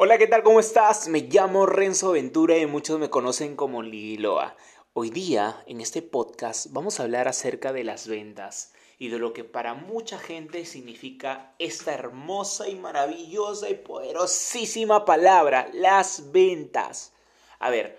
Hola, ¿qué tal? ¿Cómo estás? Me llamo Renzo Ventura y muchos me conocen como Liloa. Hoy día, en este podcast, vamos a hablar acerca de las ventas y de lo que para mucha gente significa esta hermosa y maravillosa y poderosísima palabra, las ventas. A ver,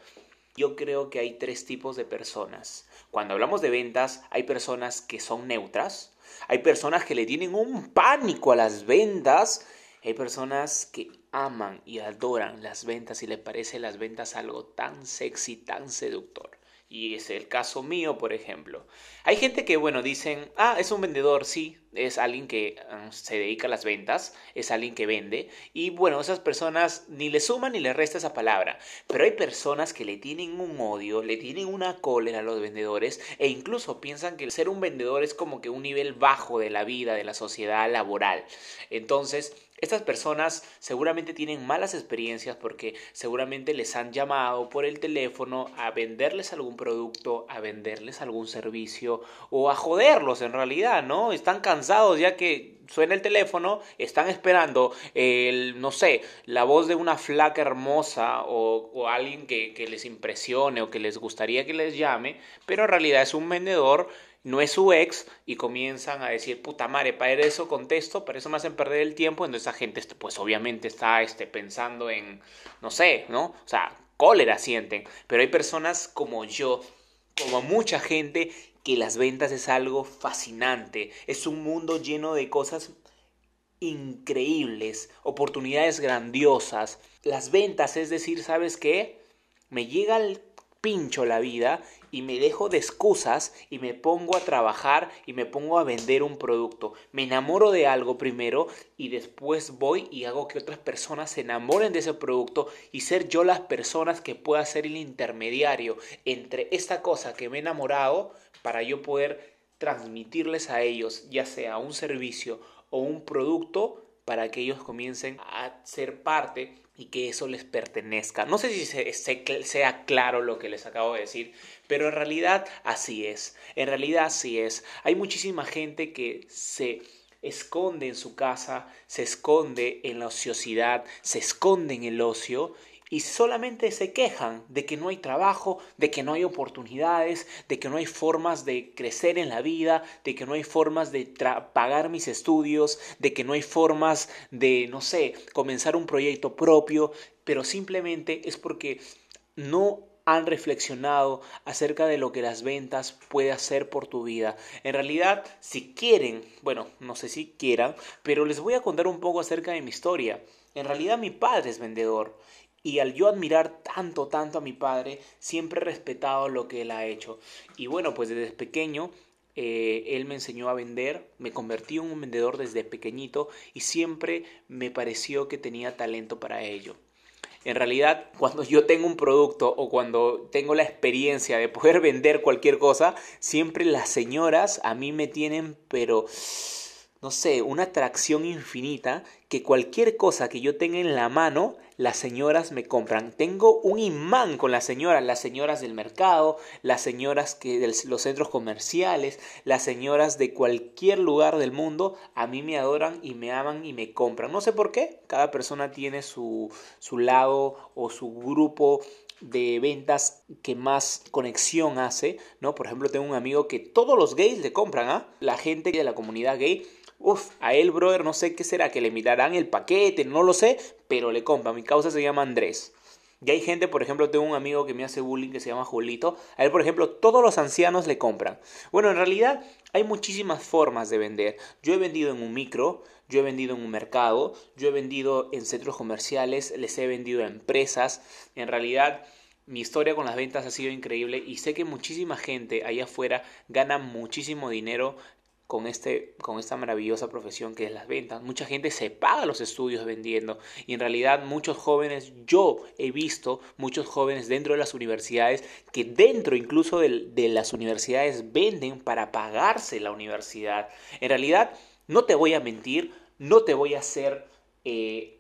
yo creo que hay tres tipos de personas. Cuando hablamos de ventas, hay personas que son neutras, hay personas que le tienen un pánico a las ventas, hay personas que aman y adoran las ventas y les parece las ventas algo tan sexy, tan seductor. Y es el caso mío, por ejemplo. Hay gente que, bueno, dicen, ah, es un vendedor, sí, es alguien que ah, se dedica a las ventas, es alguien que vende. Y bueno, esas personas ni le suman ni le resta esa palabra. Pero hay personas que le tienen un odio, le tienen una cólera a los vendedores e incluso piensan que ser un vendedor es como que un nivel bajo de la vida, de la sociedad laboral. Entonces, estas personas seguramente tienen malas experiencias porque seguramente les han llamado por el teléfono a venderles algún producto, a venderles algún servicio o a joderlos en realidad, ¿no? Están cansados ya que suena el teléfono, están esperando el, no sé, la voz de una flaca hermosa o, o alguien que, que les impresione o que les gustaría que les llame, pero en realidad es un vendedor no es su ex y comienzan a decir, puta madre, para eso contesto, para eso me hacen perder el tiempo, entonces esa gente este, pues obviamente está este, pensando en, no sé, ¿no? O sea, cólera sienten, pero hay personas como yo, como mucha gente, que las ventas es algo fascinante, es un mundo lleno de cosas increíbles, oportunidades grandiosas. Las ventas, es decir, ¿sabes qué? Me llega el pincho la vida y me dejo de excusas y me pongo a trabajar y me pongo a vender un producto. Me enamoro de algo primero y después voy y hago que otras personas se enamoren de ese producto y ser yo las personas que pueda ser el intermediario entre esta cosa que me he enamorado para yo poder transmitirles a ellos ya sea un servicio o un producto para que ellos comiencen a ser parte y que eso les pertenezca. No sé si sea claro lo que les acabo de decir, pero en realidad así es. En realidad así es. Hay muchísima gente que se esconde en su casa, se esconde en la ociosidad, se esconde en el ocio y solamente se quejan de que no hay trabajo, de que no hay oportunidades, de que no hay formas de crecer en la vida, de que no hay formas de pagar mis estudios, de que no hay formas de, no sé, comenzar un proyecto propio, pero simplemente es porque no han reflexionado acerca de lo que las ventas puede hacer por tu vida. En realidad, si quieren, bueno, no sé si quieran, pero les voy a contar un poco acerca de mi historia. En realidad mi padre es vendedor y al yo admirar tanto, tanto a mi padre, siempre he respetado lo que él ha hecho. Y bueno, pues desde pequeño eh, él me enseñó a vender, me convertí en un vendedor desde pequeñito y siempre me pareció que tenía talento para ello. En realidad, cuando yo tengo un producto o cuando tengo la experiencia de poder vender cualquier cosa, siempre las señoras a mí me tienen, pero no sé, una atracción infinita que cualquier cosa que yo tenga en la mano, las señoras me compran. Tengo un imán con las señoras, las señoras del mercado, las señoras que de los centros comerciales, las señoras de cualquier lugar del mundo, a mí me adoran y me aman y me compran. No sé por qué, cada persona tiene su, su lado o su grupo de ventas que más conexión hace, ¿no? Por ejemplo, tengo un amigo que todos los gays le compran, ¿ah? La gente de la comunidad gay Uf, a él, brother, no sé qué será, que le mirarán el paquete, no lo sé, pero le compra. Mi causa se llama Andrés. Y hay gente, por ejemplo, tengo un amigo que me hace bullying que se llama Julito. A él, por ejemplo, todos los ancianos le compran. Bueno, en realidad hay muchísimas formas de vender. Yo he vendido en un micro, yo he vendido en un mercado, yo he vendido en centros comerciales, les he vendido a empresas. En realidad, mi historia con las ventas ha sido increíble y sé que muchísima gente allá afuera gana muchísimo dinero con, este, con esta maravillosa profesión que es las ventas. Mucha gente se paga los estudios vendiendo y en realidad muchos jóvenes, yo he visto muchos jóvenes dentro de las universidades que dentro incluso de, las universidades venden para pagarse la universidad. En realidad, no te voy a mentir, no te voy a hacer eh,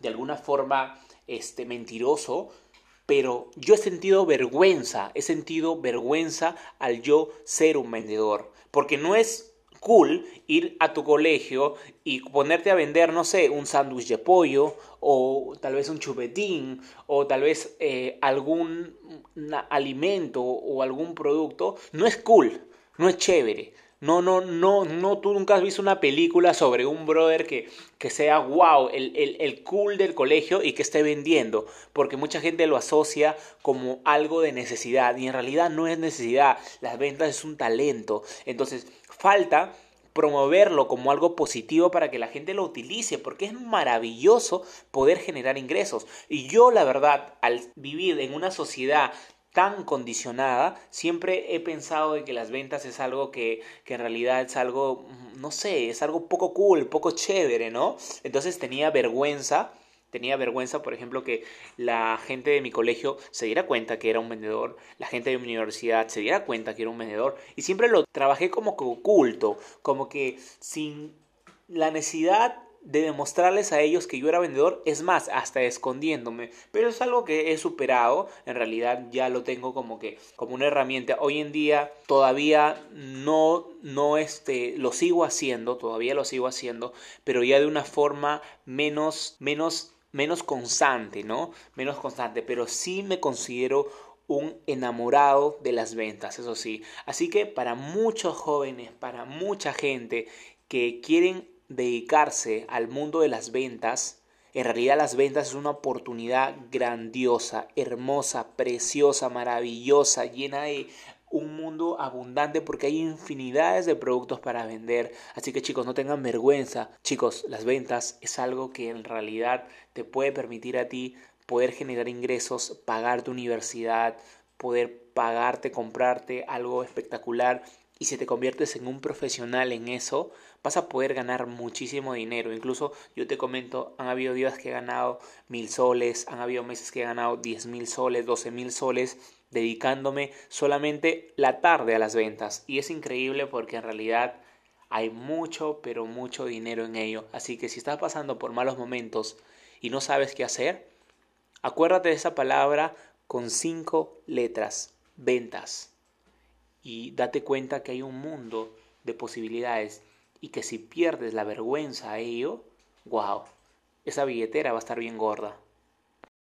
de alguna forma este, mentiroso, pero yo he sentido vergüenza, he sentido vergüenza al yo ser un vendedor, porque no es cool ir a tu colegio y ponerte a vender, no sé, un sándwich de pollo o tal vez un chupetín o tal vez eh, algún alimento o algún producto, no es cool, no es chévere. No, no, no, no, tú nunca has visto una película sobre un brother que, que sea wow, el, el, el, cool del colegio y que esté vendiendo, porque mucha gente lo asocia como algo de necesidad y en realidad no es necesidad, las ventas es un talento. Entonces, falta promoverlo como algo positivo para que la gente lo utilice, porque es maravilloso poder generar ingresos. Y yo, la verdad, al vivir en una sociedad tan condicionada, siempre he pensado de que las ventas es algo que, que, en realidad es algo, no sé, es algo poco cool, poco chévere, ¿no? Entonces tenía vergüenza, tenía vergüenza, por ejemplo, que la gente de mi colegio se diera cuenta que era un vendedor, la gente de mi universidad se diera cuenta que era un vendedor, y siempre lo trabajé como oculto, como que sin la necesidad de demostrarles a ellos que yo era vendedor, es más, hasta escondiéndome, pero es algo que he superado, en realidad ya lo tengo como que como una herramienta. Hoy en día todavía no no este lo sigo haciendo, todavía lo sigo haciendo, pero ya de una forma menos menos menos constante, ¿no? Menos constante, pero sí me considero un enamorado de las ventas, eso sí. Así que para muchos jóvenes, para mucha gente que quieren dedicarse al mundo de las ventas, en realidad las ventas es una oportunidad grandiosa, hermosa, preciosa, maravillosa, llena de un mundo abundante porque hay infinidades de productos para vender. Así que chicos, no tengan vergüenza. Chicos, las ventas es algo que en realidad te puede permitir a ti poder generar ingresos, pagar tu universidad, poder pagarte, comprarte algo espectacular y si te conviertes en un profesional en eso, vas a poder ganar muchísimo dinero. Incluso yo te comento, han habido días que he ganado mil soles, han habido meses que he ganado diez mil soles, doce mil soles, dedicándome solamente la tarde a las ventas. Y es increíble porque en realidad hay mucho, pero mucho dinero en ello. Así que si estás pasando por malos momentos y no sabes qué hacer, acuérdate de esa palabra con cinco letras, ventas y date cuenta que hay un mundo de posibilidades y que si pierdes la vergüenza a ello, wow, esa billetera va a estar bien gorda.